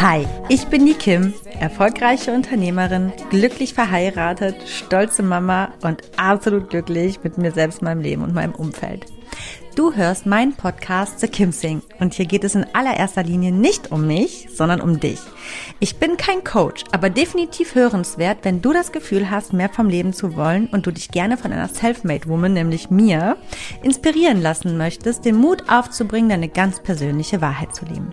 Hi, ich bin die Kim, erfolgreiche Unternehmerin, glücklich verheiratet, stolze Mama und absolut glücklich mit mir selbst, meinem Leben und meinem Umfeld. Du hörst meinen Podcast The Kim Sing und hier geht es in allererster Linie nicht um mich, sondern um dich. Ich bin kein Coach, aber definitiv hörenswert, wenn du das Gefühl hast, mehr vom Leben zu wollen und du dich gerne von einer Selfmade Woman, nämlich mir, inspirieren lassen möchtest, den Mut aufzubringen, deine ganz persönliche Wahrheit zu leben.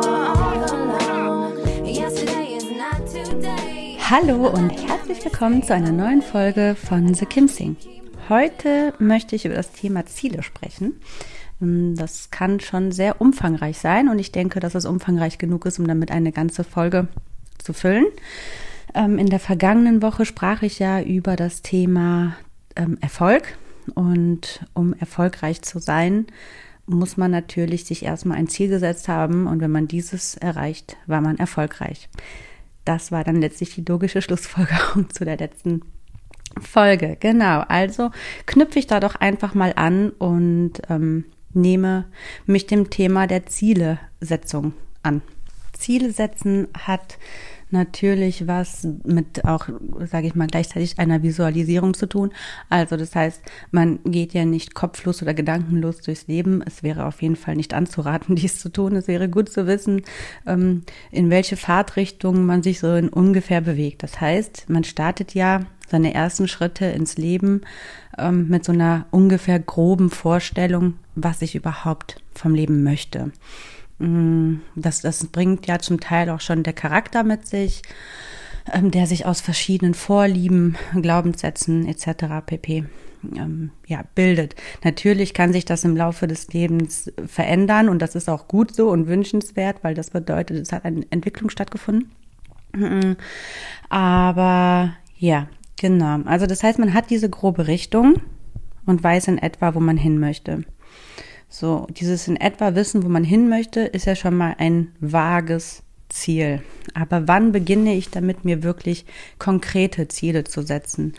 Hallo und herzlich willkommen zu einer neuen Folge von The Kim Sing. Heute möchte ich über das Thema Ziele sprechen. Ähm, das kann schon sehr umfangreich sein und ich denke, dass es umfangreich genug ist, um damit eine ganze Folge zu füllen. Ähm, in der vergangenen Woche sprach ich ja über das Thema ähm, Erfolg und um erfolgreich zu sein, muss man natürlich sich erstmal ein Ziel gesetzt haben und wenn man dieses erreicht, war man erfolgreich das war dann letztlich die logische Schlussfolgerung zu der letzten Folge. Genau, also knüpfe ich da doch einfach mal an und ähm, nehme mich dem Thema der Zielesetzung an. Ziele setzen hat natürlich was mit auch, sage ich mal, gleichzeitig einer Visualisierung zu tun. Also das heißt, man geht ja nicht kopflos oder gedankenlos durchs Leben. Es wäre auf jeden Fall nicht anzuraten, dies zu tun. Es wäre gut zu wissen, ähm, in welche Fahrtrichtung man sich so in ungefähr bewegt. Das heißt, man startet ja seine ersten Schritte ins Leben ähm, mit so einer ungefähr groben Vorstellung, was ich überhaupt vom Leben möchte. Mm, das, das bringt ja zum Teil auch schon der Charakter mit sich, ähm, der sich aus verschiedenen Vorlieben, Glaubenssätzen etc. pp. Ähm, ja, bildet. Natürlich kann sich das im Laufe des Lebens verändern und das ist auch gut so und wünschenswert, weil das bedeutet, es hat eine Entwicklung stattgefunden. Mm, aber ja, genau. Also das heißt, man hat diese grobe Richtung und weiß in etwa, wo man hin möchte. So, dieses in etwa Wissen, wo man hin möchte, ist ja schon mal ein vages Ziel. Aber wann beginne ich damit, mir wirklich konkrete Ziele zu setzen?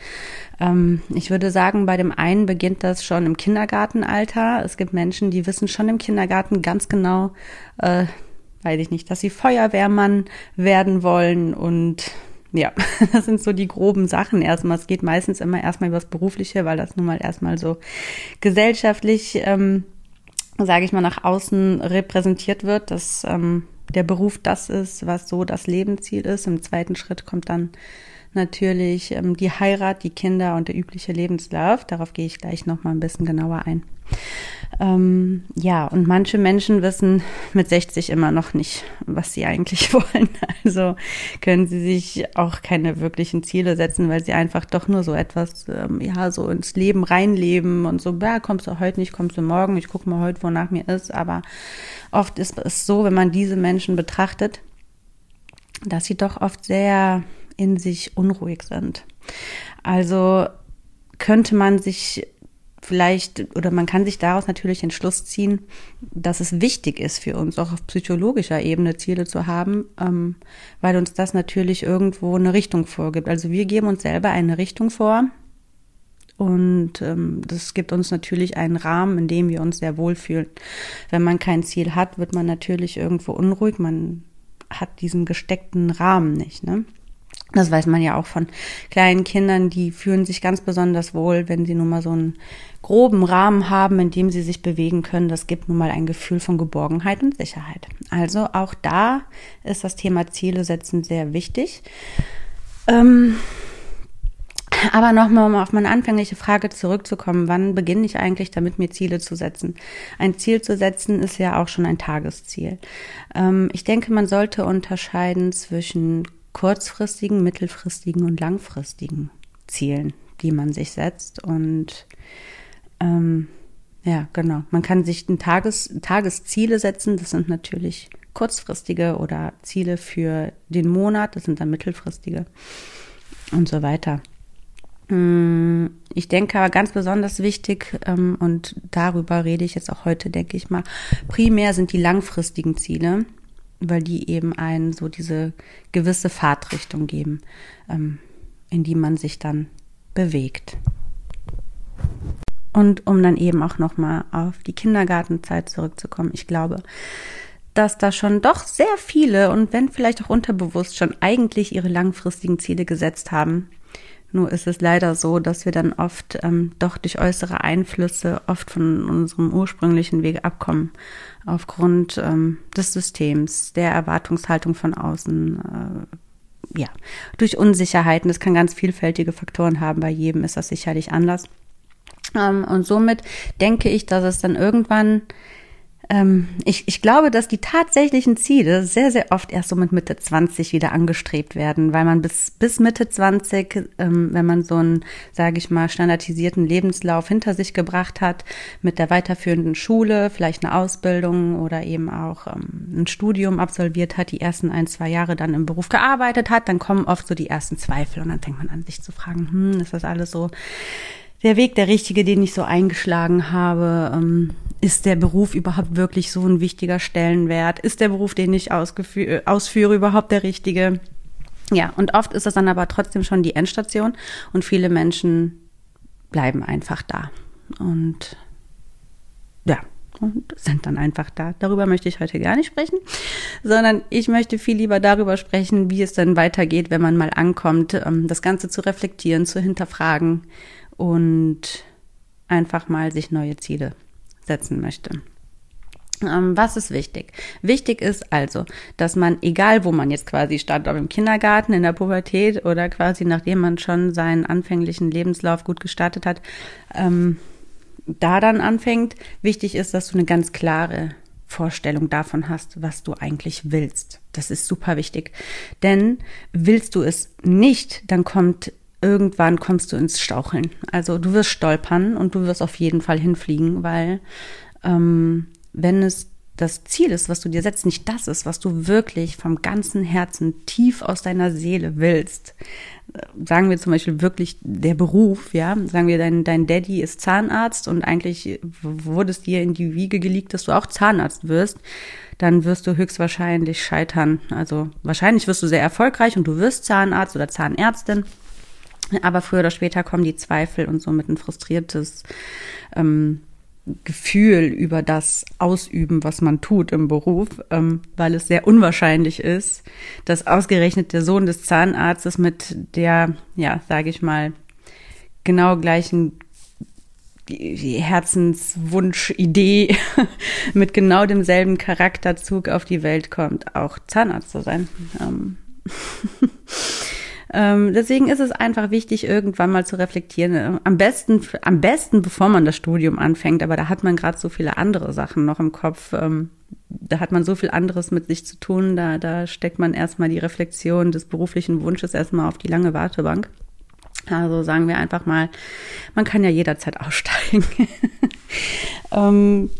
Ähm, ich würde sagen, bei dem einen beginnt das schon im Kindergartenalter. Es gibt Menschen, die wissen schon im Kindergarten ganz genau, äh, weiß ich nicht, dass sie Feuerwehrmann werden wollen und ja, das sind so die groben Sachen erstmal. Es geht meistens immer erstmal über das Berufliche, weil das nun mal erstmal so gesellschaftlich ähm, sage ich mal, nach außen repräsentiert wird, dass ähm, der Beruf das ist, was so das Lebensziel ist. Im zweiten Schritt kommt dann natürlich ähm, die Heirat, die Kinder und der übliche Lebenslauf. Darauf gehe ich gleich noch mal ein bisschen genauer ein. Ähm, ja, und manche Menschen wissen mit 60 immer noch nicht, was sie eigentlich wollen. Also können sie sich auch keine wirklichen Ziele setzen, weil sie einfach doch nur so etwas, ähm, ja, so ins Leben reinleben und so, ja, kommst du heute nicht, kommst du morgen, ich gucke mal heute, wonach mir ist. Aber oft ist es so, wenn man diese Menschen betrachtet, dass sie doch oft sehr in sich unruhig sind. Also könnte man sich vielleicht oder man kann sich daraus natürlich den Schluss ziehen, dass es wichtig ist für uns, auch auf psychologischer Ebene Ziele zu haben, ähm, weil uns das natürlich irgendwo eine Richtung vorgibt. Also wir geben uns selber eine Richtung vor und ähm, das gibt uns natürlich einen Rahmen, in dem wir uns sehr wohlfühlen. Wenn man kein Ziel hat, wird man natürlich irgendwo unruhig. Man hat diesen gesteckten Rahmen nicht. Ne? Das weiß man ja auch von kleinen Kindern, die fühlen sich ganz besonders wohl, wenn sie nun mal so einen groben Rahmen haben, in dem sie sich bewegen können. Das gibt nun mal ein Gefühl von Geborgenheit und Sicherheit. Also auch da ist das Thema Ziele setzen sehr wichtig. Ähm, aber nochmal, um auf meine anfängliche Frage zurückzukommen, wann beginne ich eigentlich damit, mir Ziele zu setzen? Ein Ziel zu setzen ist ja auch schon ein Tagesziel. Ähm, ich denke, man sollte unterscheiden zwischen kurzfristigen, mittelfristigen und langfristigen Zielen, die man sich setzt. Und ähm, Ja, genau. Man kann sich ein Tages, Tagesziele setzen. Das sind natürlich kurzfristige oder Ziele für den Monat. Das sind dann mittelfristige und so weiter. Hm, ich denke aber ganz besonders wichtig, ähm, und darüber rede ich jetzt auch heute, denke ich mal, primär sind die langfristigen Ziele, weil die eben einen so diese gewisse Fahrtrichtung geben, ähm, in die man sich dann bewegt. Und um dann eben auch nochmal auf die Kindergartenzeit zurückzukommen, ich glaube, dass da schon doch sehr viele und wenn vielleicht auch unterbewusst schon eigentlich ihre langfristigen Ziele gesetzt haben. Nur ist es leider so, dass wir dann oft ähm, doch durch äußere Einflüsse oft von unserem ursprünglichen Weg abkommen. Aufgrund ähm, des Systems, der Erwartungshaltung von außen, äh, ja, durch Unsicherheiten. Das kann ganz vielfältige Faktoren haben. Bei jedem ist das sicherlich anders. Ähm, und somit denke ich, dass es dann irgendwann ich, ich glaube, dass die tatsächlichen Ziele sehr, sehr oft erst so mit Mitte 20 wieder angestrebt werden, weil man bis, bis Mitte 20, ähm, wenn man so einen, sage ich mal, standardisierten Lebenslauf hinter sich gebracht hat, mit der weiterführenden Schule, vielleicht eine Ausbildung oder eben auch ähm, ein Studium absolviert hat, die ersten ein, zwei Jahre dann im Beruf gearbeitet hat, dann kommen oft so die ersten Zweifel und dann fängt man an, sich zu fragen, hm, ist das alles so der Weg der richtige, den ich so eingeschlagen habe? Ähm, ist der Beruf überhaupt wirklich so ein wichtiger Stellenwert? Ist der Beruf, den ich ausführe, überhaupt der richtige? Ja, und oft ist das dann aber trotzdem schon die Endstation und viele Menschen bleiben einfach da. Und ja, und sind dann einfach da. Darüber möchte ich heute gar nicht sprechen, sondern ich möchte viel lieber darüber sprechen, wie es dann weitergeht, wenn man mal ankommt, ähm, das Ganze zu reflektieren, zu hinterfragen und einfach mal sich neue Ziele setzen möchte. Ähm, was ist wichtig? Wichtig ist also, dass man, egal wo man jetzt quasi startet, ob im Kindergarten, in der Pubertät oder quasi nachdem man schon seinen anfänglichen Lebenslauf gut gestartet hat, ähm, da dann anfängt, wichtig ist, dass du eine ganz klare Vorstellung davon hast, was du eigentlich willst. Das ist super wichtig. Denn willst du es nicht, dann kommt irgendwann kommst du ins Staucheln. Also du wirst stolpern und du wirst auf jeden Fall hinfliegen, weil ähm, wenn es das Ziel ist, was du dir setzt, nicht das ist, was du wirklich vom ganzen Herzen tief aus deiner Seele willst. Sagen wir zum Beispiel wirklich der Beruf, ja. Sagen wir, dein, dein Daddy ist Zahnarzt und eigentlich wurde es dir in die Wiege gelegt, dass du auch Zahnarzt wirst. Dann wirst du höchstwahrscheinlich scheitern. Also wahrscheinlich wirst du sehr erfolgreich und du wirst Zahnarzt oder Zahnärztin. Aber früher oder später kommen die Zweifel und somit ein frustriertes ähm, Gefühl über das Ausüben, was man tut im Beruf, ähm, weil es sehr unwahrscheinlich ist, dass ausgerechnet der Sohn des Zahnarztes mit der, ja, sage ich mal, genau gleichen Herzenswunsch-Idee mit genau demselben Charakterzug auf die Welt kommt, auch Zahnarzt zu sein. Ähm Ähm, deswegen ist es einfach wichtig, irgendwann mal zu reflektieren. Am besten, am besten, bevor man das Studium anfängt, aber da hat man gerade so viele andere Sachen noch im Kopf. Ähm, da hat man so viel anderes mit sich zu tun. Da, da steckt man erstmal die Reflexion des beruflichen Wunsches erstmal auf die lange Wartebank. Also sagen wir einfach mal, man kann ja jederzeit aussteigen. ähm,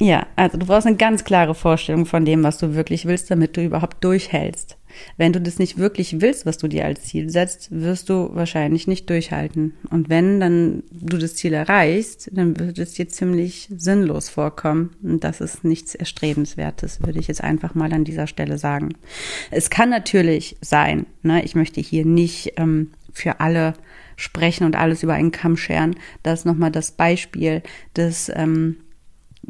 ja, also du brauchst eine ganz klare Vorstellung von dem, was du wirklich willst, damit du überhaupt durchhältst. Wenn du das nicht wirklich willst, was du dir als Ziel setzt, wirst du wahrscheinlich nicht durchhalten. Und wenn dann du das Ziel erreichst, dann wird es dir ziemlich sinnlos vorkommen. Und das ist nichts Erstrebenswertes, würde ich jetzt einfach mal an dieser Stelle sagen. Es kann natürlich sein, ne, ich möchte hier nicht ähm, für alle sprechen und alles über einen Kamm scheren. Das ist nochmal das Beispiel des ähm,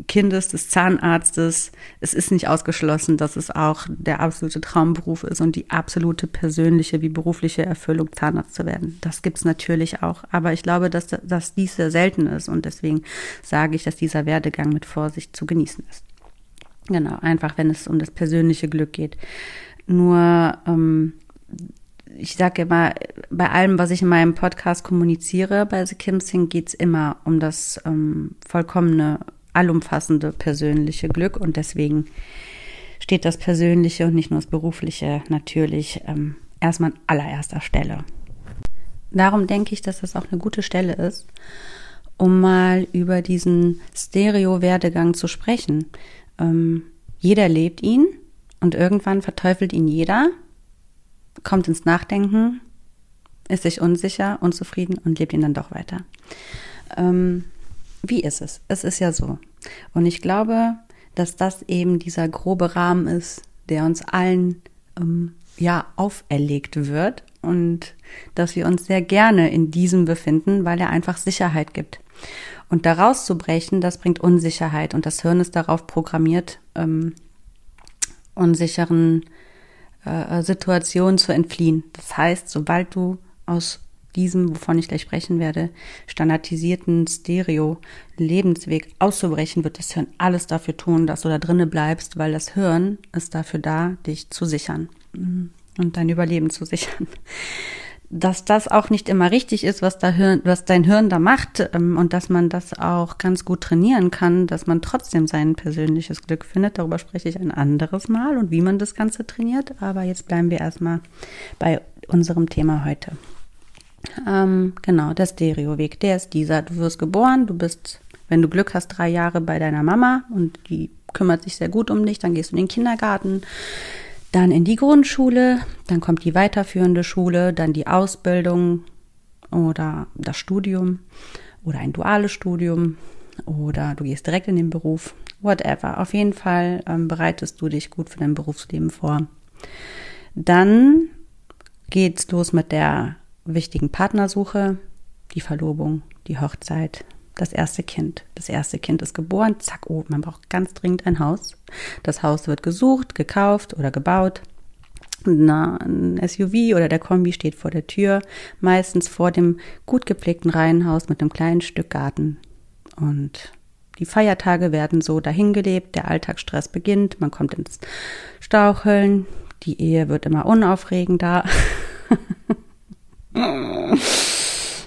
Kindes, des Zahnarztes. Es ist nicht ausgeschlossen, dass es auch der absolute Traumberuf ist und die absolute persönliche wie berufliche Erfüllung, Zahnarzt zu werden. Das gibt's natürlich auch. Aber ich glaube, dass, dass dies sehr selten ist und deswegen sage ich, dass dieser Werdegang mit Vorsicht zu genießen ist. Genau, einfach wenn es um das persönliche Glück geht. Nur, ähm, ich sage immer, bei allem, was ich in meinem Podcast kommuniziere, bei The Kim Sing geht's immer um das ähm, vollkommene allumfassende persönliche Glück und deswegen steht das Persönliche und nicht nur das Berufliche natürlich ähm, erstmal an allererster Stelle. Darum denke ich, dass das auch eine gute Stelle ist, um mal über diesen Stereo-Werdegang zu sprechen. Ähm, jeder lebt ihn und irgendwann verteufelt ihn jeder, kommt ins Nachdenken, ist sich unsicher, unzufrieden und lebt ihn dann doch weiter. Ähm, wie ist es? Es ist ja so. Und ich glaube, dass das eben dieser grobe Rahmen ist, der uns allen ähm, ja auferlegt wird und dass wir uns sehr gerne in diesem befinden, weil er einfach Sicherheit gibt. Und da rauszubrechen, das bringt Unsicherheit und das Hirn ist darauf programmiert, ähm, unsicheren äh, Situationen zu entfliehen. Das heißt, sobald du aus diesem, wovon ich gleich sprechen werde, standardisierten Stereo-Lebensweg auszubrechen, wird das Hirn alles dafür tun, dass du da drinnen bleibst, weil das Hirn ist dafür da, dich zu sichern mm, und dein Überleben zu sichern. Dass das auch nicht immer richtig ist, was, da Hirn, was dein Hirn da macht ähm, und dass man das auch ganz gut trainieren kann, dass man trotzdem sein persönliches Glück findet. Darüber spreche ich ein anderes Mal und wie man das Ganze trainiert. Aber jetzt bleiben wir erstmal bei unserem Thema heute. Ähm, genau, der Stereoweg, der ist dieser. Du wirst geboren, du bist, wenn du Glück hast, drei Jahre bei deiner Mama und die kümmert sich sehr gut um dich, dann gehst du in den Kindergarten, dann in die Grundschule, dann kommt die weiterführende Schule, dann die Ausbildung oder das Studium oder ein duales Studium oder du gehst direkt in den Beruf, whatever. Auf jeden Fall ähm, bereitest du dich gut für dein Berufsleben vor. Dann geht's los mit der wichtigen Partnersuche, die Verlobung, die Hochzeit, das erste Kind. Das erste Kind ist geboren, zack, oh, man braucht ganz dringend ein Haus. Das Haus wird gesucht, gekauft oder gebaut. Na, ein SUV oder der Kombi steht vor der Tür, meistens vor dem gut gepflegten Reihenhaus mit einem kleinen Stück Garten. Und die Feiertage werden so dahingelebt, der Alltagsstress beginnt, man kommt ins Staucheln, die Ehe wird immer unaufregender.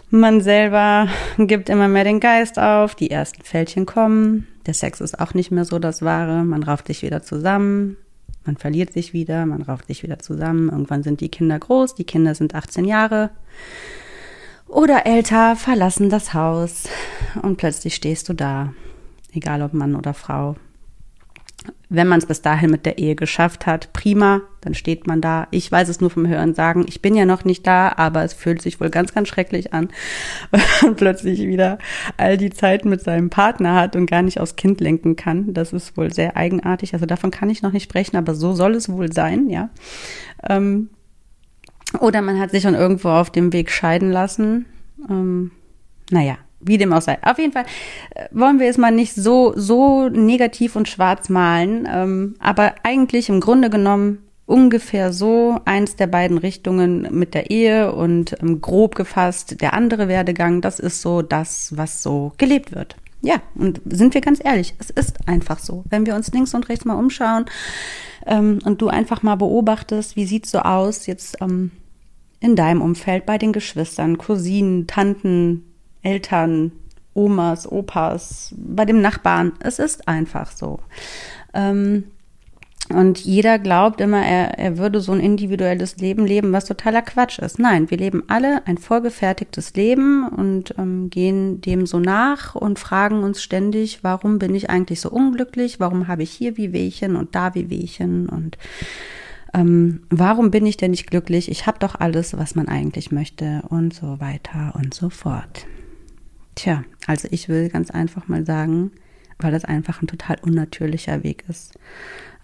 Man selber gibt immer mehr den Geist auf, die ersten Fältchen kommen, der Sex ist auch nicht mehr so das Wahre, man rauft sich wieder zusammen, man verliert sich wieder, man rauft sich wieder zusammen, irgendwann sind die Kinder groß, die Kinder sind 18 Jahre oder älter, verlassen das Haus und plötzlich stehst du da, egal ob Mann oder Frau, wenn man es bis dahin mit der Ehe geschafft hat, prima, dann steht man da. Ich weiß es nur vom Hören sagen. Ich bin ja noch nicht da, aber es fühlt sich wohl ganz, ganz schrecklich an, wenn man plötzlich wieder all die Zeit mit seinem Partner hat und gar nicht aufs Kind lenken kann. Das ist wohl sehr eigenartig. Also davon kann ich noch nicht sprechen, aber so soll es wohl sein, ja. Ähm, oder man hat sich schon irgendwo auf dem Weg scheiden lassen. Ähm, naja, wie dem auch sei. Auf jeden Fall äh, wollen wir es mal nicht so, so negativ und schwarz malen, ähm, aber eigentlich im Grunde genommen ungefähr so eins der beiden Richtungen mit der Ehe und ähm, grob gefasst der andere Werdegang, das ist so das, was so gelebt wird. Ja, und sind wir ganz ehrlich, es ist einfach so. Wenn wir uns links und rechts mal umschauen ähm, und du einfach mal beobachtest, wie sieht's so aus jetzt ähm, in deinem Umfeld, bei den Geschwistern, Cousinen, Tanten, Eltern, Omas, Opas, bei dem Nachbarn. Es ist einfach so. Ähm, und jeder glaubt immer, er, er würde so ein individuelles Leben leben, was totaler Quatsch ist. Nein, wir leben alle ein vorgefertigtes Leben und ähm, gehen dem so nach und fragen uns ständig, warum bin ich eigentlich so unglücklich? Warum habe ich hier wie Wehchen und da wie Wehchen? Und ähm, warum bin ich denn nicht glücklich? Ich habe doch alles, was man eigentlich möchte und so weiter und so fort. Tja, also ich will ganz einfach mal sagen, weil das einfach ein total unnatürlicher Weg ist,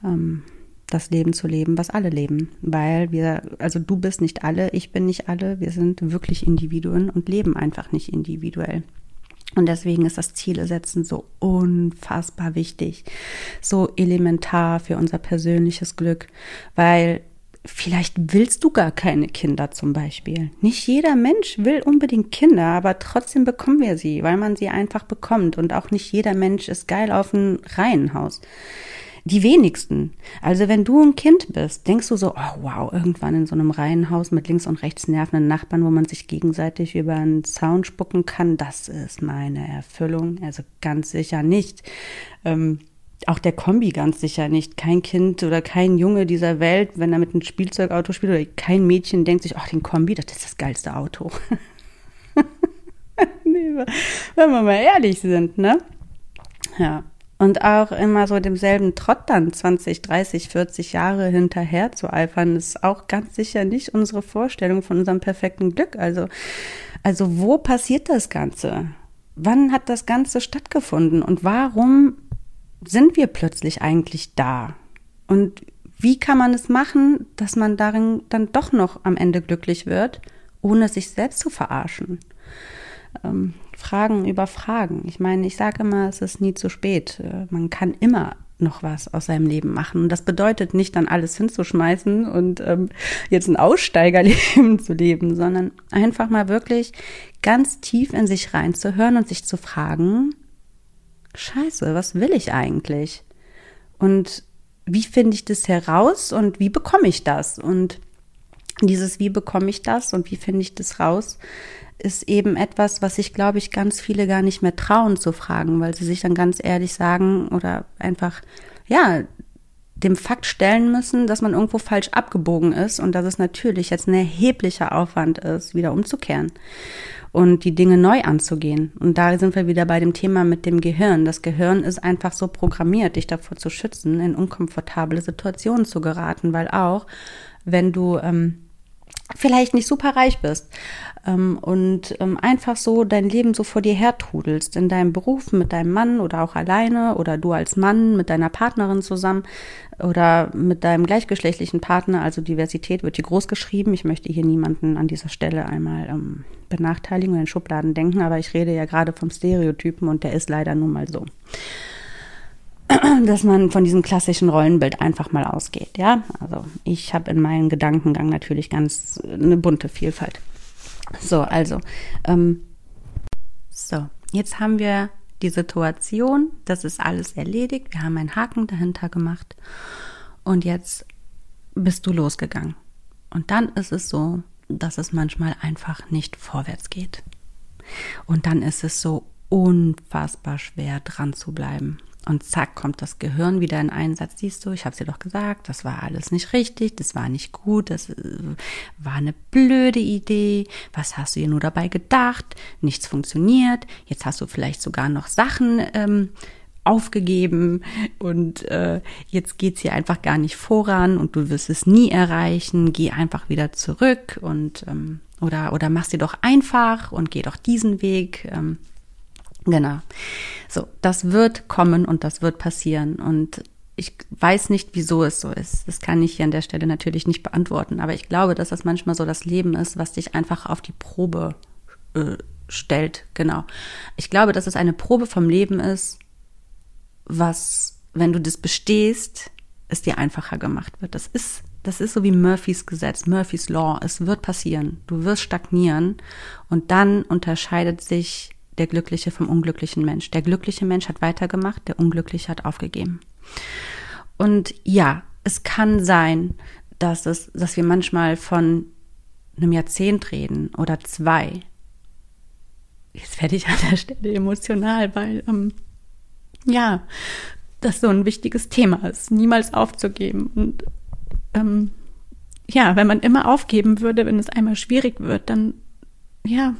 ähm, das Leben zu leben, was alle leben. Weil wir, also du bist nicht alle, ich bin nicht alle, wir sind wirklich Individuen und leben einfach nicht individuell. Und deswegen ist das Ziele setzen so unfassbar wichtig, so elementar für unser persönliches Glück, weil Vielleicht willst du gar keine Kinder zum Beispiel. Nicht jeder Mensch will unbedingt Kinder, aber trotzdem bekommen wir sie, weil man sie einfach bekommt. Und auch nicht jeder Mensch ist geil auf ein Reihenhaus. Die wenigsten. Also wenn du ein Kind bist, denkst du so, oh wow, irgendwann in so einem Reihenhaus mit links und rechts nervenden Nachbarn, wo man sich gegenseitig über einen Zaun spucken kann, das ist meine Erfüllung. Also ganz sicher nicht. Ähm, auch der Kombi ganz sicher nicht. Kein Kind oder kein Junge dieser Welt, wenn er mit einem Spielzeugauto spielt, oder kein Mädchen denkt sich, ach, den Kombi, das ist das geilste Auto. nee, wenn wir mal ehrlich sind, ne? Ja. Und auch immer so demselben Trott dann 20, 30, 40 Jahre hinterher zu eifern, ist auch ganz sicher nicht unsere Vorstellung von unserem perfekten Glück. Also, also wo passiert das Ganze? Wann hat das Ganze stattgefunden? Und warum sind wir plötzlich eigentlich da? Und wie kann man es machen, dass man darin dann doch noch am Ende glücklich wird, ohne sich selbst zu verarschen? ähm, Fragen über Fragen. Ich meine, ich sage immer, es ist nie zu spät. Äh, man kann immer noch was aus seinem Leben machen. Und das bedeutet nicht dann alles hinzuschmeißen und ähm, jetzt ein Aussteigerleben zu leben, sondern einfach mal wirklich ganz tief in sich reinzuhören und sich zu fragen, scheiße, was will ich eigentlich? Und wie finde ich das heraus und wie bekomme ich das? Und dieses, wie bekomme ich das und wie finde ich das raus, ist eben etwas, was sich, glaube ich, ganz viele gar nicht mehr trauen zu fragen, weil sie sich dann ganz ehrlich sagen oder einfach, ja, dem Fakt stellen müssen, dass man irgendwo falsch abgebogen ist und dass es natürlich jetzt ein erheblicher Aufwand ist, wieder umzukehren und die Dinge neu anzugehen. Und da sind wir wieder bei dem Thema mit dem Gehirn. Das Gehirn ist einfach so programmiert, dich davor zu schützen, in unkomfortable Situationen zu geraten, weil auch wenn du ähm, vielleicht nicht super reich bist ähm, und ähm, einfach so dein Leben so vor dir hertrudelst, in deinem Beruf mit deinem Mann oder auch alleine oder du als Mann mit deiner Partnerin zusammen oder mit deinem gleichgeschlechtlichen Partner, also Diversität wird hier groß geschrieben. Ich möchte hier niemanden an dieser Stelle einmal ähm, benachteiligen oder in Schubladen denken, aber ich rede ja gerade vom Stereotypen und der ist leider nun mal so dass man von diesem klassischen Rollenbild einfach mal ausgeht. Ja, also ich habe in meinem Gedankengang natürlich ganz eine bunte Vielfalt. So, also, ähm, so, jetzt haben wir die Situation, das ist alles erledigt, wir haben einen Haken dahinter gemacht und jetzt bist du losgegangen. Und dann ist es so, dass es manchmal einfach nicht vorwärts geht. Und dann ist es so unfassbar schwer dran zu bleiben. Und zack, kommt das Gehirn wieder in Einsatz. Siehst du, ich habe dir doch gesagt, das war alles nicht richtig, das war nicht gut, das äh, war eine blöde Idee. Was hast du dir nur dabei gedacht? Nichts funktioniert. Jetzt hast du vielleicht sogar noch Sachen ähm, aufgegeben und äh, jetzt geht's hier einfach gar nicht voran und du wirst es nie erreichen. Geh einfach wieder zurück und ähm, oder oder mach's dir doch einfach und geh doch diesen Weg. Ähm, Genau. So, das wird kommen und das wird passieren. Und ich weiß nicht, wieso es so ist. Das kann ich hier an der Stelle natürlich nicht beantworten. Aber ich glaube, dass das manchmal so das Leben ist, was dich einfach auf die Probe äh, stellt. Genau. Ich glaube, dass es eine Probe vom Leben ist, was, wenn du das bestehst, es dir einfacher gemacht wird. Das ist, das ist so wie Murphys Gesetz, Murphys Law. Es wird passieren. Du wirst stagnieren und dann unterscheidet sich der glückliche vom unglücklichen Mensch. Der glückliche Mensch hat weitergemacht, der unglückliche hat aufgegeben. Und ja, es kann sein, dass es, dass wir manchmal von einem Jahrzehnt reden oder zwei. Jetzt werde ich an der Stelle emotional, weil ähm, ja, das so ein wichtiges Thema ist, niemals aufzugeben. Und ähm, ja, wenn man immer aufgeben würde, wenn es einmal schwierig wird, dann ja,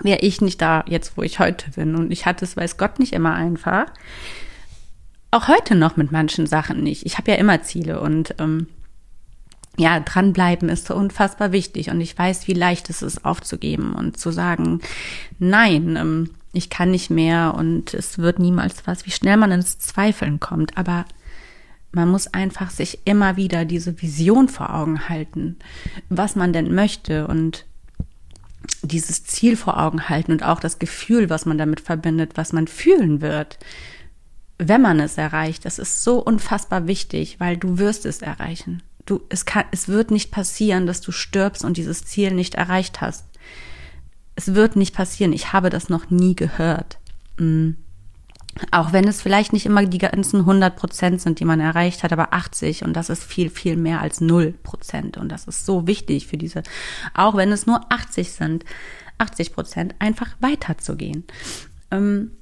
wäre ich nicht da jetzt, wo ich heute bin. Und ich hatte es, weiß Gott, nicht immer einfach. Auch heute noch mit manchen Sachen nicht. Ich habe ja immer Ziele und ähm, ja, dranbleiben ist so unfassbar wichtig. Und ich weiß, wie leicht es ist, aufzugeben und zu sagen, nein, ähm, ich kann nicht mehr und es wird niemals was, wie schnell man ins Zweifeln kommt. Aber man muss einfach sich immer wieder diese Vision vor Augen halten, was man denn möchte und dieses Ziel vor Augen halten und auch das Gefühl, was man damit verbindet, was man fühlen wird, wenn man es erreicht. Das ist so unfassbar wichtig, weil du wirst es erreichen. Du, es kann, es wird nicht passieren, dass du stirbst und dieses Ziel nicht erreicht hast. Es wird nicht passieren. Ich habe das noch nie gehört. Mhm. Auch wenn es vielleicht nicht immer die ganzen 100 Prozent sind, die man erreicht hat, aber 80 und das ist viel, viel mehr als 0 Prozent und das ist so wichtig für diese, auch wenn es nur 80 sind, 80 Prozent, einfach weiterzugehen. Ähm,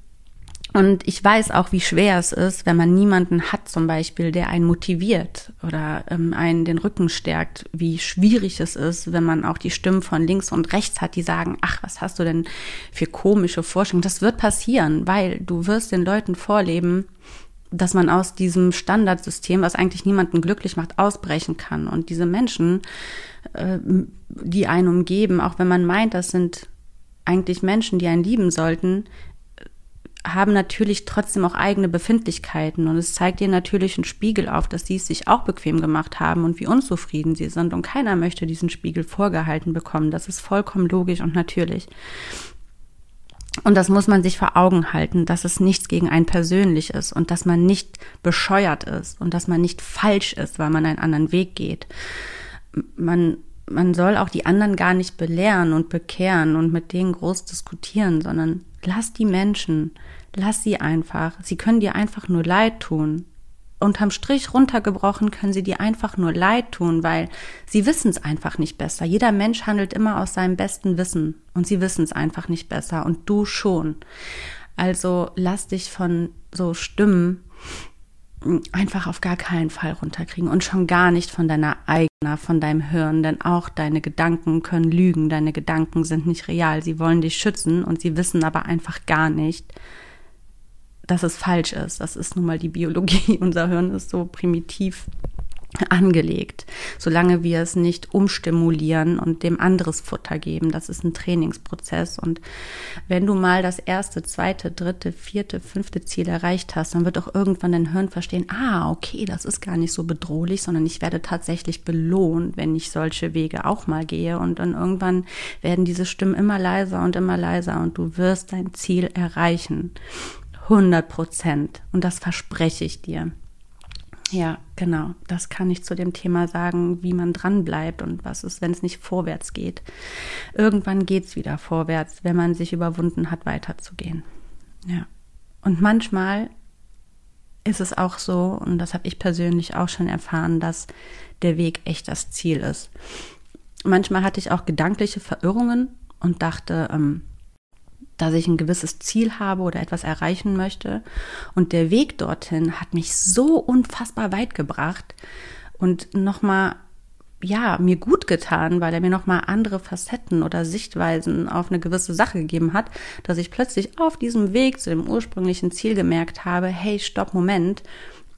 Und ich weiß auch, wie schwer es ist, wenn man niemanden hat, zum Beispiel, der einen motiviert oder ähm, einen den Rücken stärkt, wie schwierig es ist, wenn man auch die Stimmen von links und rechts hat, die sagen, ach, was hast du denn für komische Forschung? Das wird passieren, weil du wirst den Leuten vorleben, dass man aus diesem Standardsystem, was eigentlich niemanden glücklich macht, ausbrechen kann. Und diese Menschen, äh, die einen umgeben, auch wenn man meint, das sind eigentlich Menschen, die einen lieben sollten, haben natürlich trotzdem auch eigene Befindlichkeiten und es zeigt dir natürlich einen Spiegel auf, dass sie es sich auch bequem gemacht haben und wie unzufrieden sie sind und keiner möchte diesen Spiegel vorgehalten bekommen. Das ist vollkommen logisch und natürlich. Und das muss man sich vor Augen halten, dass es nichts gegen einen persönlich ist und dass man nicht bescheuert ist und dass man nicht falsch ist, weil man einen anderen Weg geht. Man, man soll auch die anderen gar nicht belehren und bekehren und mit denen groß diskutieren, sondern lass die Menschen, lass sie einfach. Sie können dir einfach nur leid tun. Unterm Strich runtergebrochen können sie dir einfach nur leid tun, weil sie wissen es einfach nicht besser. Jeder Mensch handelt immer aus seinem besten Wissen und sie wissen es einfach nicht besser und du schon. Also lass dich von so Stimmen einfach auf gar keinen Fall runterkriegen und schon gar nicht von deiner eigenen, von deinem Hirn, denn auch deine Gedanken können lügen, deine Gedanken sind nicht real, sie wollen dich schützen und sie wissen aber einfach gar nicht, dass es falsch ist. Das ist nun mal die Biologie, unser Hirn ist so primitiv angelegt, solange wir es nicht umstimulieren und dem anderes Futter geben. Das ist ein Trainingsprozess. Und wenn du mal das erste, zweite, dritte, vierte, fünfte Ziel erreicht hast, dann wird auch irgendwann dein Hirn verstehen, ah, okay, das ist gar nicht so bedrohlich, sondern ich werde tatsächlich belohnt, wenn ich solche Wege auch mal gehe. Und dann irgendwann werden diese Stimmen immer leiser und immer leiser und du wirst dein Ziel erreichen. 100 Prozent. Und das verspreche ich dir. Ja, genau. Das kann ich zu dem Thema sagen, wie man dran bleibt und was ist, wenn es nicht vorwärts geht. Irgendwann geht es wieder vorwärts, wenn man sich überwunden hat, weiterzugehen. Ja. Und manchmal ist es auch so, und das habe ich persönlich auch schon erfahren, dass der Weg echt das Ziel ist. Manchmal hatte ich auch gedankliche Verirrungen und dachte, ähm, dass ich ein gewisses Ziel habe oder etwas erreichen möchte. Und der Weg dorthin hat mich so unfassbar weit gebracht und nochmal, ja, mir gut getan, weil er mir nochmal andere Facetten oder Sichtweisen auf eine gewisse Sache gegeben hat, dass ich plötzlich auf diesem Weg zu dem ursprünglichen Ziel gemerkt habe, hey, stopp, Moment,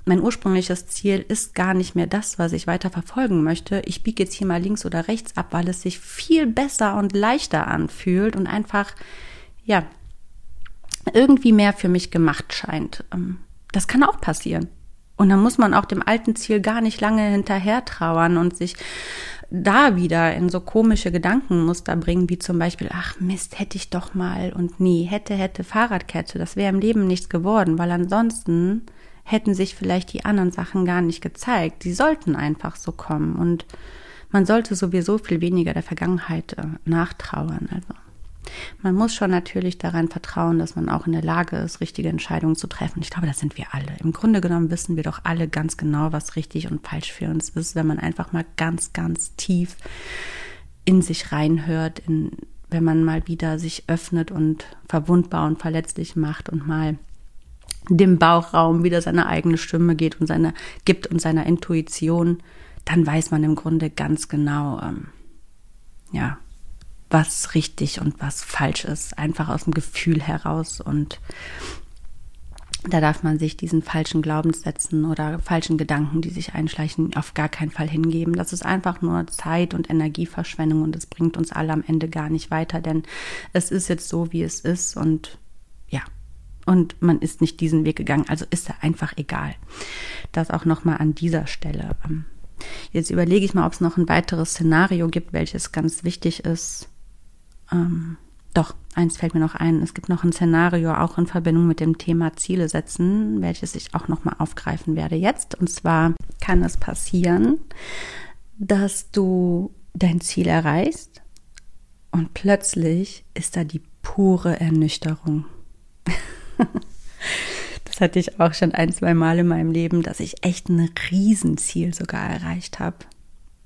mein ursprüngliches Ziel ist gar nicht mehr das, was ich weiter verfolgen möchte. Ich biege jetzt hier mal links oder rechts ab, weil es sich viel besser und leichter anfühlt und einfach ja, irgendwie mehr für mich gemacht scheint. Ähm, das kann auch passieren. Und dann muss man auch dem alten Ziel gar nicht lange hinterher trauern und sich da wieder in so komische Gedankenmuster bringen, wie zum Beispiel, ach Mist, hätte ich doch mal und nie, hätte, hätte Fahrradkette, das wäre im Leben nichts geworden, weil ansonsten hätten sich vielleicht die anderen Sachen gar nicht gezeigt. Die sollten einfach so kommen und man sollte sowieso viel weniger der Vergangenheit äh, nachtrauern. Also man muss schon natürlich daran vertrauen, dass man auch in der Lage ist, richtige Entscheidungen zu treffen. Ich glaube, das sind wir alle. Im Grunde genommen wissen wir doch alle ganz genau, was richtig und falsch für uns ist, wenn man einfach mal ganz, ganz tief in sich reinhört, in, wenn man mal wieder sich öffnet und verwundbar und verletzlich macht und mal dem Bauchraum wieder seine eigene Stimme geht und seine gibt und seiner Intuition, dann weiß man im Grunde ganz genau, ähm, ja, was richtig und was falsch ist, einfach aus dem Gefühl heraus. Und da darf man sich diesen falschen Glaubenssätzen oder falschen Gedanken, die sich einschleichen, auf gar keinen Fall hingeben. Das ist einfach nur Zeit- und Energieverschwendung und es bringt uns alle am Ende gar nicht weiter, denn es ist jetzt so, wie es ist und ja. Und man ist nicht diesen Weg gegangen, also ist er einfach egal. Das auch nochmal an dieser Stelle. Jetzt überlege ich mal, ob es noch ein weiteres Szenario gibt, welches ganz wichtig ist ähm, doch, eins fällt mir noch ein. Es gibt noch ein Szenario auch in Verbindung mit dem Thema Ziele setzen, welches ich auch nochmal aufgreifen werde jetzt. Und zwar kann es passieren, dass du dein Ziel erreichst und plötzlich ist da die pure Ernüchterung. das hatte ich auch schon ein, zwei Mal in meinem Leben, dass ich echt ein Riesenziel sogar erreicht habe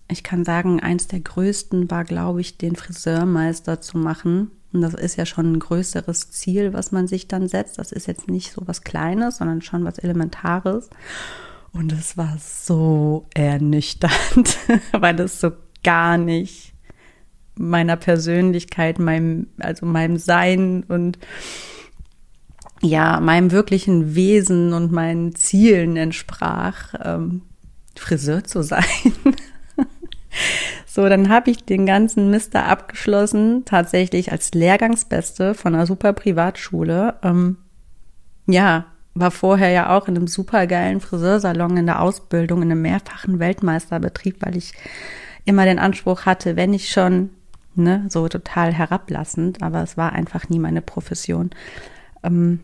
ich kann sagen, eins der größten war, glaube ich, den Friseurmeister zu machen. Und das ist ja schon ein größeres Ziel, was man sich dann setzt. Das ist jetzt nicht so was Kleines, sondern schon was Elementares. Und es war so ernüchternd, weil es so gar nicht meiner Persönlichkeit, meinem, also meinem Sein und ja, meinem wirklichen Wesen und meinen Zielen entsprach, ähm, Friseur zu sein. so, dann habe ich den ganzen Mister abgeschlossen, tatsächlich als Lehrgangsbeste von einer super Privatschule. Ähm, ja, war vorher ja auch in einem super geilen Friseursalon in der Ausbildung, in einem mehrfachen Weltmeisterbetrieb, weil ich immer den Anspruch hatte, wenn ich schon, ne, so total herablassend, aber es war einfach nie meine Profession. Ähm,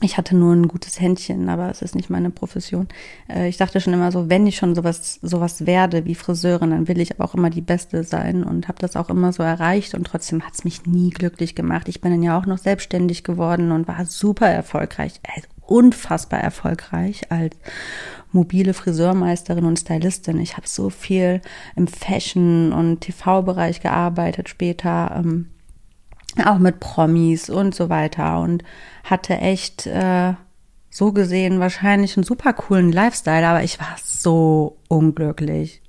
ich hatte nur ein gutes Händchen, aber es ist nicht meine Profession. Äh, ich dachte schon immer so, wenn ich schon sowas, sowas werde wie Friseurin, dann will ich auch immer die Beste sein und habe das auch immer so erreicht und trotzdem hat es mich nie glücklich gemacht. Ich bin dann ja auch noch selbstständig geworden und war super erfolgreich, also unfassbar erfolgreich als mobile Friseurmeisterin und Stylistin. Ich habe so viel im Fashion- und TV-Bereich gearbeitet später. Ähm, auch mit Promis und so weiter und hatte echt äh, so gesehen wahrscheinlich einen super coolen Lifestyle, aber ich war so unglücklich.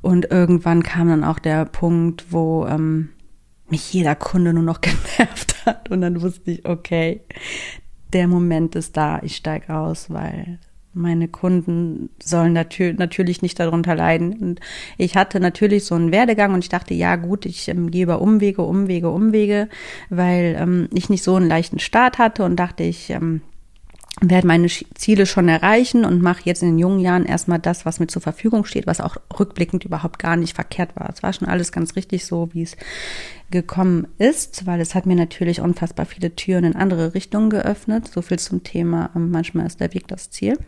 Und irgendwann kam dann auch der Punkt, wo ähm, mich jeder Kunde nur noch genervt hat und dann wusste ich, okay, der Moment ist da, ich steige aus, weil meine Kunden sollen natür natürlich nicht darunter leiden. Und ich hatte natürlich so einen Werdegang und ich dachte, ja gut, ich ähm, gehe über Umwege, Umwege, Umwege, weil ähm, ich nicht so einen leichten Start hatte und dachte ich, ähm, werde meine Ziele schon erreichen und mache jetzt in den jungen Jahren erstmal das, was mir zur Verfügung steht, was auch rückblickend überhaupt gar nicht verkehrt war. Es war schon alles ganz richtig so, wie es gekommen ist, weil es hat mir natürlich unfassbar viele Türen in andere Richtungen geöffnet. So viel zum Thema, ähm, manchmal ist der Weg das Ziel.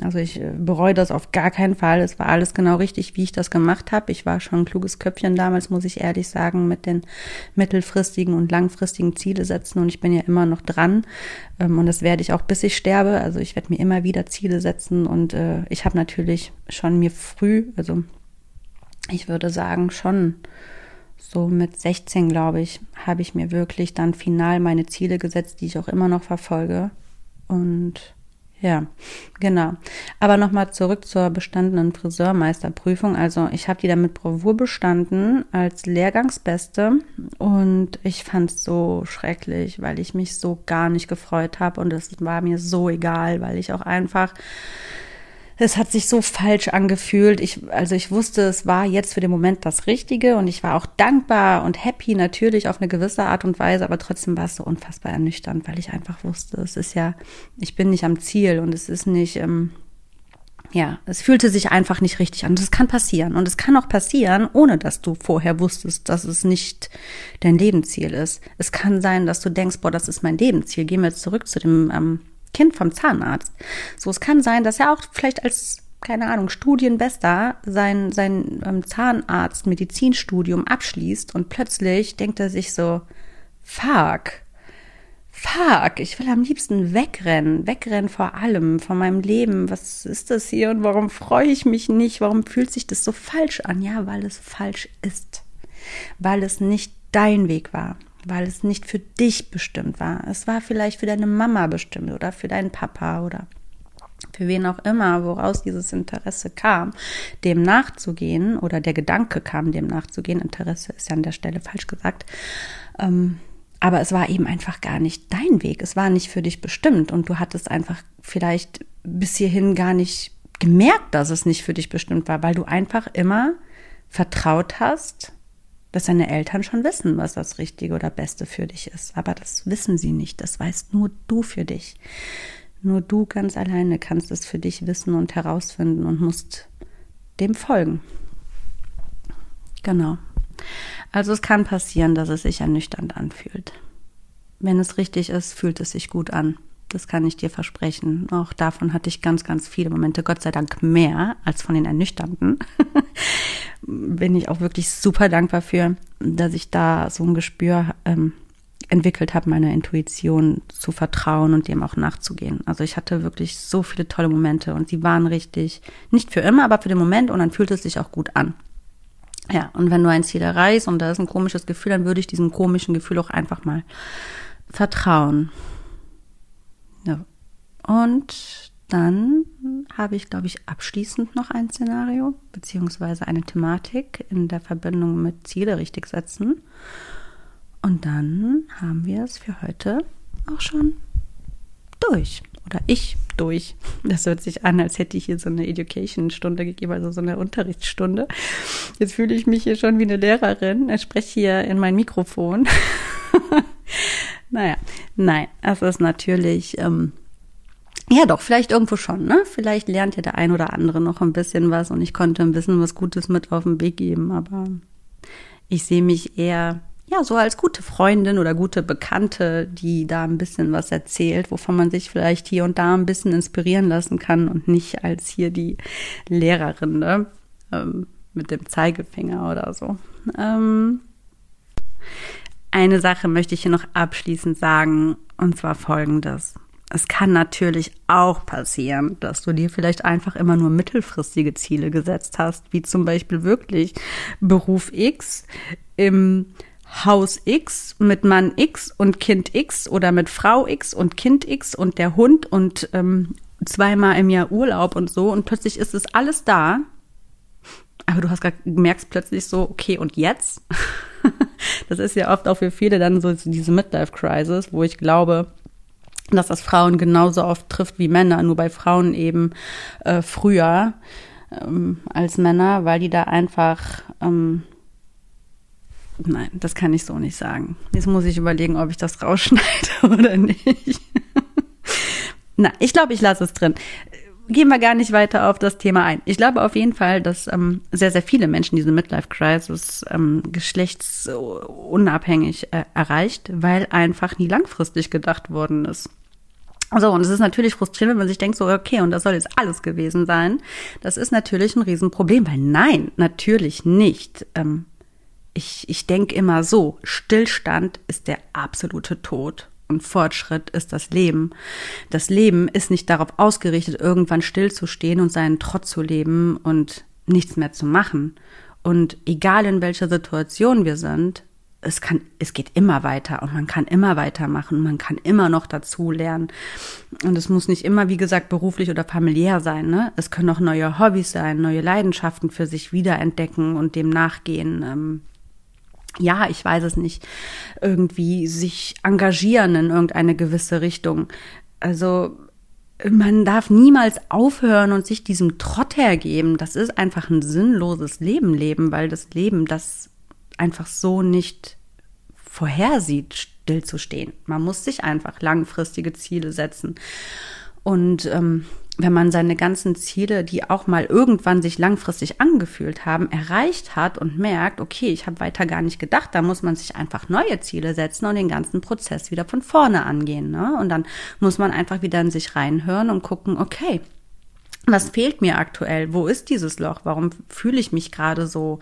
Also ich äh, bereue das auf gar keinen Fall. Es war alles genau richtig, wie ich das gemacht habe. Ich war schon ein kluges Köpfchen damals, muss ich ehrlich sagen, mit den mittelfristigen und langfristigen Ziele setzen. Und ich bin ja immer noch dran. Ähm, und das werde ich auch, bis ich sterbe. Also ich werde mir immer wieder Ziele setzen. Und äh, ich habe natürlich schon mir früh, also ich würde sagen, schon so mit 16, glaube ich, habe ich mir wirklich dann final meine Ziele gesetzt, die ich auch immer noch verfolge. Und ja, genau. Aber nochmal zurück zur bestandenen Friseurmeisterprüfung. Also ich habe die dann mit Bravour bestanden als Lehrgangsbeste und ich fand es so schrecklich, weil ich mich so gar nicht gefreut habe und es war mir so egal, weil ich auch einfach es hat sich so falsch angefühlt. Ich, also ich wusste, es war jetzt für den Moment das Richtige und ich war auch dankbar und happy natürlich auf eine gewisse Art und Weise, aber trotzdem war es so unfassbar ernüchternd, weil ich einfach wusste, es ist ja, ich bin nicht am Ziel und es ist nicht, ähm, ja, es fühlte sich einfach nicht richtig an. Das kann passieren. Und es kann auch passieren, ohne dass du vorher wusstest, dass es nicht dein Lebensziel ist. Es kann sein, dass du denkst, boah, das ist mein Lebensziel. Gehen wir jetzt zurück zu dem ähm, Kind vom Zahnarzt. So, es kann sein, dass er auch vielleicht als keine Ahnung, Studienbester sein, sein ähm, Zahnarzt, Medizinstudium abschließt und plötzlich denkt er sich so, fuck, fuck, ich will am liebsten wegrennen, wegrennen vor allem, von meinem Leben. Was ist das hier und warum freue ich mich nicht? Warum fühlt sich das so falsch an? Ja, weil es falsch ist. Weil es nicht dein Weg war weil es nicht für dich bestimmt war. Es war vielleicht für deine Mama bestimmt oder für deinen Papa oder für wen auch immer, woraus dieses Interesse kam, dem nachzugehen oder der Gedanke kam, dem nachzugehen. Interesse ist ja an der Stelle falsch gesagt. Ähm, aber es war eben einfach gar nicht dein Weg. Es war nicht für dich bestimmt und du hattest einfach vielleicht bis hierhin gar nicht gemerkt, dass es nicht für dich bestimmt war, weil du einfach immer vertraut hast, dass deine Eltern schon wissen, was das Richtige oder Beste für dich ist. Aber das wissen sie nicht. Das weißt nur du für dich. Nur du ganz alleine kannst es für dich wissen und herausfinden und musst dem folgen. Genau. Also es kann passieren, dass es sich ernüchternd anfühlt. Wenn es richtig ist, fühlt es sich gut an. Das kann ich dir versprechen. Auch davon hatte ich ganz, ganz viele Momente, Gott sei Dank mehr als von den Ernüchternden. Bin ich auch wirklich super dankbar für, dass ich da so ein Gespür ähm, entwickelt habe, meiner Intuition zu vertrauen und dem auch nachzugehen. Also ich hatte wirklich so viele tolle Momente und sie waren richtig, nicht für immer, aber für den Moment und dann fühlt es sich auch gut an. Ja, und wenn du ein Ziel erreichst und da ist ein komisches Gefühl, dann würde ich diesem komischen Gefühl auch einfach mal vertrauen. Ja. Und dann habe ich, glaube ich, abschließend noch ein Szenario, beziehungsweise eine Thematik in der Verbindung mit Ziele richtig setzen. Und dann haben wir es für heute auch schon durch. Oder ich durch. Das hört sich an, als hätte ich hier so eine Education-Stunde gegeben, also so eine Unterrichtsstunde. Jetzt fühle ich mich hier schon wie eine Lehrerin. Ich spreche hier in mein Mikrofon. naja, nein, es ist natürlich, ähm, ja doch, vielleicht irgendwo schon, ne? Vielleicht lernt ja der ein oder andere noch ein bisschen was und ich konnte ein bisschen was Gutes mit auf den Weg geben, aber ich sehe mich eher ja, so als gute Freundin oder gute Bekannte, die da ein bisschen was erzählt, wovon man sich vielleicht hier und da ein bisschen inspirieren lassen kann und nicht als hier die Lehrerin ne? ähm, mit dem Zeigefinger oder so. Ähm, eine Sache möchte ich hier noch abschließend sagen, und zwar folgendes. Es kann natürlich auch passieren, dass du dir vielleicht einfach immer nur mittelfristige Ziele gesetzt hast, wie zum Beispiel wirklich Beruf X im Haus X mit Mann X und Kind X oder mit Frau X und Kind X und der Hund und ähm, zweimal im Jahr Urlaub und so und plötzlich ist es alles da. Aber du hast grad, merkst plötzlich so, okay, und jetzt? das ist ja oft auch für viele dann so diese Midlife-Crisis, wo ich glaube, dass das Frauen genauso oft trifft wie Männer, nur bei Frauen eben äh, früher ähm, als Männer, weil die da einfach ähm, Nein, das kann ich so nicht sagen. Jetzt muss ich überlegen, ob ich das rausschneide oder nicht. Na, ich glaube, ich lasse es drin. Gehen wir gar nicht weiter auf das Thema ein. Ich glaube auf jeden Fall, dass ähm, sehr, sehr viele Menschen diese Midlife-Crisis ähm, geschlechtsunabhängig äh, erreicht, weil einfach nie langfristig gedacht worden ist. So, und es ist natürlich frustrierend, wenn man sich denkt, so, okay, und das soll jetzt alles gewesen sein. Das ist natürlich ein Riesenproblem, weil nein, natürlich nicht. Ähm, ich, ich denke immer so, Stillstand ist der absolute Tod und Fortschritt ist das Leben. Das Leben ist nicht darauf ausgerichtet, irgendwann stillzustehen und seinen Trott zu leben und nichts mehr zu machen. Und egal in welcher Situation wir sind, es kann, es geht immer weiter und man kann immer weitermachen, man kann immer noch dazu lernen. Und es muss nicht immer, wie gesagt, beruflich oder familiär sein, ne? Es können auch neue Hobbys sein, neue Leidenschaften für sich wiederentdecken und dem nachgehen. Ähm, ja, ich weiß es nicht, irgendwie sich engagieren in irgendeine gewisse Richtung. Also man darf niemals aufhören und sich diesem Trott hergeben. Das ist einfach ein sinnloses Leben leben, weil das Leben das einfach so nicht vorhersieht, stillzustehen. Man muss sich einfach langfristige Ziele setzen. Und ähm, wenn man seine ganzen Ziele, die auch mal irgendwann sich langfristig angefühlt haben, erreicht hat und merkt, okay, ich habe weiter gar nicht gedacht, da muss man sich einfach neue Ziele setzen und den ganzen Prozess wieder von vorne angehen. Ne? Und dann muss man einfach wieder in sich reinhören und gucken, okay, was fehlt mir aktuell? Wo ist dieses Loch? Warum fühle ich mich gerade so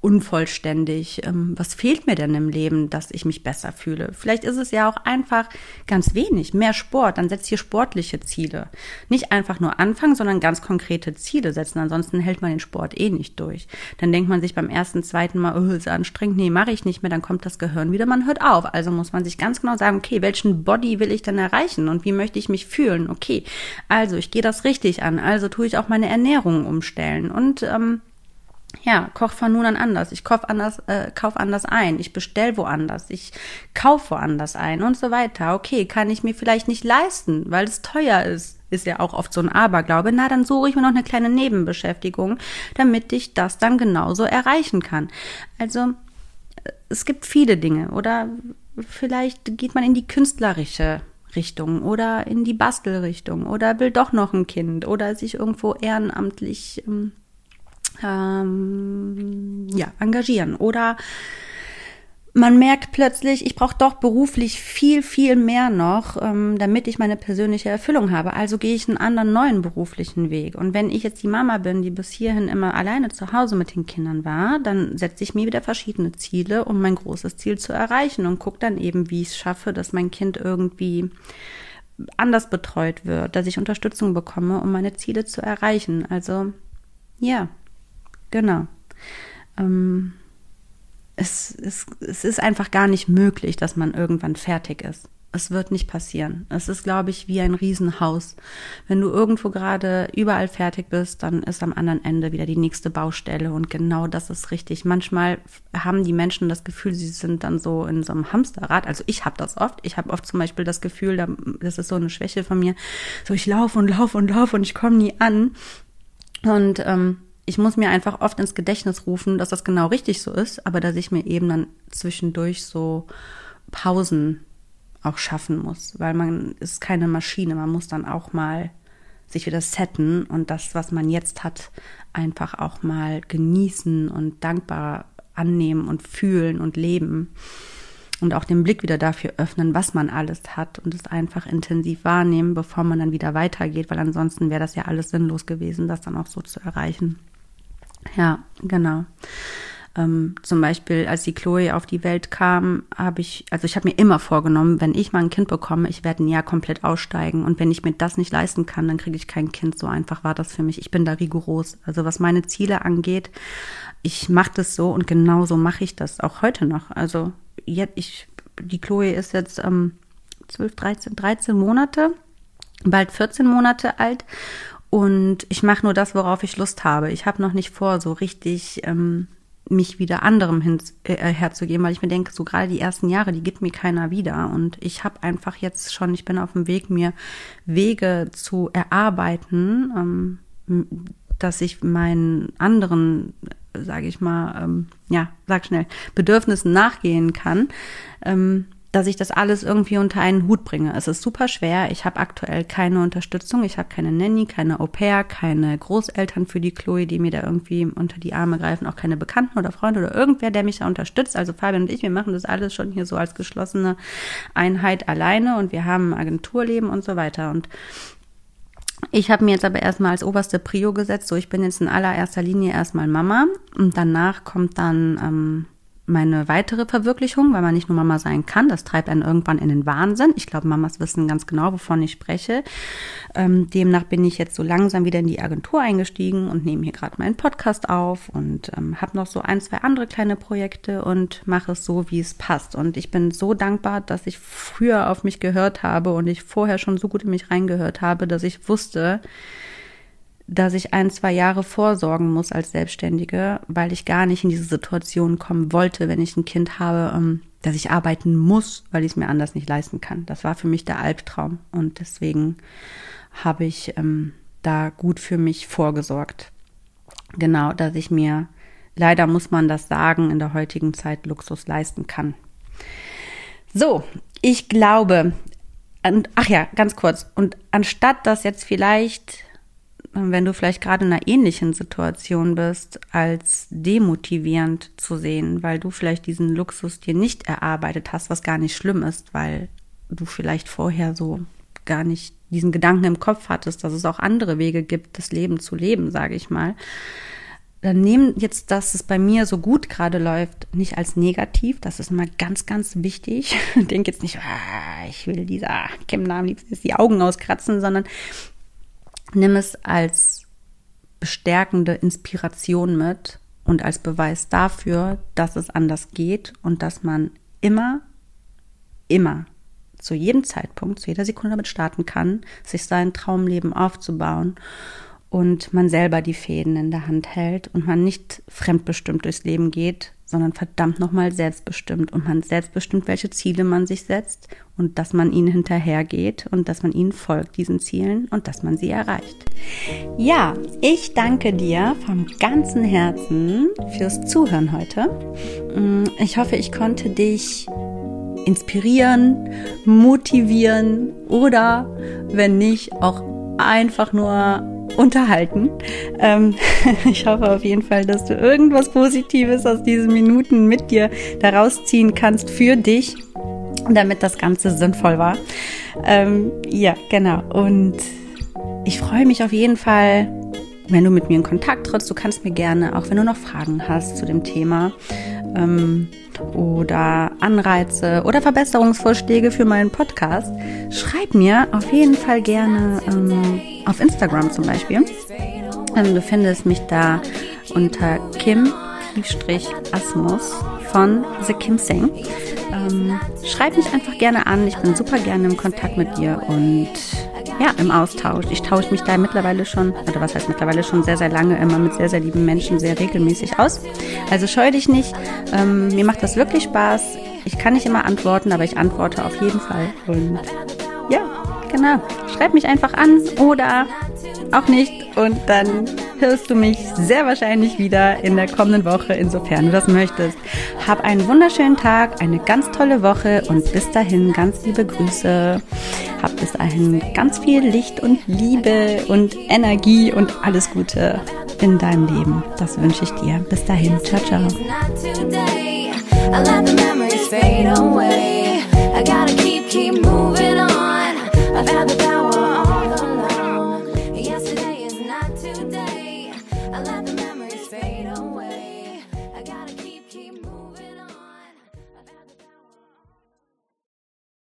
unvollständig? Ähm, was fehlt mir denn im Leben, dass ich mich besser fühle? Vielleicht ist es ja auch einfach ganz wenig, mehr Sport. Dann setzt ihr sportliche Ziele. Nicht einfach nur anfangen, sondern ganz konkrete Ziele setzen. Ansonsten hält man den Sport eh nicht durch. Dann denkt man sich beim ersten, zweiten Mal, oh, ist anstrengend, nee, mache ich nicht mehr. Dann kommt das Gehirn wieder, man hört auf. Also muss man sich ganz genau sagen, okay, welchen Body will ich denn erreichen und wie möchte ich mich fühlen? Okay, also ich gehe das richtig an. Also tue ich auch meine Ernährung umstellen und ähm, ja, koch von nun an anders. Ich kauf anders, äh, kauf anders ein. Ich bestell woanders. Ich kauf woanders ein und so weiter. Okay, kann ich mir vielleicht nicht leisten, weil es teuer ist. Ist ja auch oft so ein Aberglaube. Na, dann suche ich mir noch eine kleine Nebenbeschäftigung, damit ich das dann genauso erreichen kann. Also, äh, es gibt viele Dinge. Oder vielleicht geht man in die künstlerische Richtung oder in die Bastelrichtung oder will doch noch ein Kind oder sich irgendwo ehrenamtlich ähm, ähm, ja, engagieren oder man merkt plötzlich, ich brauche doch beruflich viel, viel mehr noch, ähm, damit ich meine persönliche Erfüllung habe. Also gehe ich einen anderen neuen beruflichen Weg. Und wenn ich jetzt die Mama bin, die bis hierhin immer alleine zu Hause mit den Kindern war, dann setze ich mir wieder verschiedene Ziele, um mein großes Ziel zu erreichen und gucke dann eben, wie ich es schaffe, dass mein Kind irgendwie anders betreut wird, dass ich Unterstützung bekomme, um meine Ziele zu erreichen. Also ja, genau. Ähm, es, es, es ist einfach gar nicht möglich, dass man irgendwann fertig ist. Es wird nicht passieren. Es ist, glaube ich, wie ein Riesenhaus. Wenn du irgendwo gerade überall fertig bist, dann ist am anderen Ende wieder die nächste Baustelle. Und genau das ist richtig. Manchmal haben die Menschen das Gefühl, sie sind dann so in so einem Hamsterrad. Also ich habe das oft. Ich habe oft zum Beispiel das Gefühl, das ist so eine Schwäche von mir. So ich laufe und laufe und laufe und ich komme nie an. Und ähm, ich muss mir einfach oft ins Gedächtnis rufen, dass das genau richtig so ist, aber dass ich mir eben dann zwischendurch so Pausen auch schaffen muss, weil man ist keine Maschine, man muss dann auch mal sich wieder setten und das, was man jetzt hat, einfach auch mal genießen und dankbar annehmen und fühlen und leben und auch den Blick wieder dafür öffnen, was man alles hat und es einfach intensiv wahrnehmen, bevor man dann wieder weitergeht, weil ansonsten wäre das ja alles sinnlos gewesen, das dann auch so zu erreichen. Ja, genau. Ähm, zum Beispiel, als die Chloe auf die Welt kam, habe ich, also ich habe mir immer vorgenommen, wenn ich mal ein Kind bekomme, ich werde ein Jahr komplett aussteigen. Und wenn ich mir das nicht leisten kann, dann kriege ich kein Kind. So einfach war das für mich. Ich bin da rigoros. Also was meine Ziele angeht, ich mache das so und genauso mache ich das auch heute noch. Also jetzt, ich, die Chloe ist jetzt ähm, 12, 13, 13 Monate, bald 14 Monate alt. Und ich mache nur das, worauf ich Lust habe. Ich habe noch nicht vor, so richtig ähm, mich wieder anderem hin, äh, herzugeben, weil ich mir denke, so gerade die ersten Jahre, die gibt mir keiner wieder. Und ich habe einfach jetzt schon, ich bin auf dem Weg, mir Wege zu erarbeiten, ähm, dass ich meinen anderen, sage ich mal, ähm, ja, sag schnell, Bedürfnissen nachgehen kann. Ähm, dass ich das alles irgendwie unter einen Hut bringe. Es ist super schwer. Ich habe aktuell keine Unterstützung. Ich habe keine Nanny, keine Au pair, keine Großeltern für die Chloe, die mir da irgendwie unter die Arme greifen, auch keine Bekannten oder Freunde oder irgendwer, der mich da unterstützt. Also Fabian und ich, wir machen das alles schon hier so als geschlossene Einheit alleine und wir haben Agenturleben und so weiter. Und ich habe mir jetzt aber erstmal als oberste Prio gesetzt, so ich bin jetzt in allererster Linie erstmal Mama und danach kommt dann ähm, meine weitere Verwirklichung, weil man nicht nur Mama sein kann. Das treibt einen irgendwann in den Wahnsinn. Ich glaube, Mamas wissen ganz genau, wovon ich spreche. Ähm, demnach bin ich jetzt so langsam wieder in die Agentur eingestiegen und nehme hier gerade meinen Podcast auf und ähm, habe noch so ein, zwei andere kleine Projekte und mache es so, wie es passt. Und ich bin so dankbar, dass ich früher auf mich gehört habe und ich vorher schon so gut in mich reingehört habe, dass ich wusste, dass ich ein, zwei Jahre vorsorgen muss als Selbstständige, weil ich gar nicht in diese Situation kommen wollte, wenn ich ein Kind habe, ähm, dass ich arbeiten muss, weil ich es mir anders nicht leisten kann. Das war für mich der Albtraum und deswegen habe ich ähm, da gut für mich vorgesorgt. Genau, dass ich mir, leider muss man das sagen, in der heutigen Zeit Luxus leisten kann. So, ich glaube, ach ja, ganz kurz, und anstatt dass jetzt vielleicht wenn du vielleicht gerade in einer ähnlichen Situation bist, als demotivierend zu sehen, weil du vielleicht diesen Luxus dir nicht erarbeitet hast, was gar nicht schlimm ist, weil du vielleicht vorher so gar nicht diesen Gedanken im Kopf hattest, dass es auch andere Wege gibt, das Leben zu leben, sage ich mal. Dann nehmen jetzt, dass es bei mir so gut gerade läuft, nicht als negativ. Das ist immer ganz, ganz wichtig. Denk jetzt nicht, ah, ich will dieser Kim am liebsten die Augen auskratzen, sondern nimm es als bestärkende Inspiration mit und als Beweis dafür, dass es anders geht und dass man immer, immer zu jedem Zeitpunkt, zu jeder Sekunde damit starten kann, sich sein Traumleben aufzubauen und man selber die Fäden in der Hand hält und man nicht fremdbestimmt durchs Leben geht, sondern verdammt nochmal selbstbestimmt und man selbstbestimmt, welche Ziele man sich setzt und dass man ihnen hinterhergeht und dass man ihnen folgt, diesen Zielen und dass man sie erreicht. Ja, ich danke dir vom ganzen Herzen fürs Zuhören heute. Mm, ich hoffe, ich konnte dich inspirieren, motivieren oder wenn nicht, auch einfach nur unterhalten. Ähm, ich hoffe auf jeden Fall, dass du irgendwas Positives aus diesen Minuten mit dir daraus ziehen kannst für dich, damit das Ganze sinnvoll war. Ähm, ja, genau. Und ich freue mich auf jeden Fall, wenn du mit mir in Kontakt trittst. Du kannst mir gerne, auch wenn du noch Fragen hast zu dem Thema ähm, oder Anreize oder Verbesserungsvorschläge für meinen Podcast, schreib mir auf jeden Fall gerne ähm, auf Instagram zum Beispiel. Ähm, du findest mich da unter Kim-Asmus von The Kim Sing. Ähm, schreib mich einfach gerne an. Ich bin super gerne im Kontakt mit dir und ja, im Austausch. Ich tausche mich da mittlerweile schon, oder was heißt mittlerweile schon sehr, sehr lange immer mit sehr, sehr lieben Menschen sehr regelmäßig aus. Also scheu dich nicht. Ähm, mir macht das wirklich Spaß. Ich kann nicht immer antworten, aber ich antworte auf jeden Fall. Und ja, genau. Schreib mich einfach an oder auch nicht. Und dann hörst du mich sehr wahrscheinlich wieder in der kommenden Woche, insofern du das möchtest. Hab einen wunderschönen Tag, eine ganz tolle Woche und bis dahin ganz liebe Grüße. Hab bis dahin ganz viel Licht und Liebe und Energie und alles Gute in deinem Leben. Das wünsche ich dir. Bis dahin. Ciao, ciao. I've had the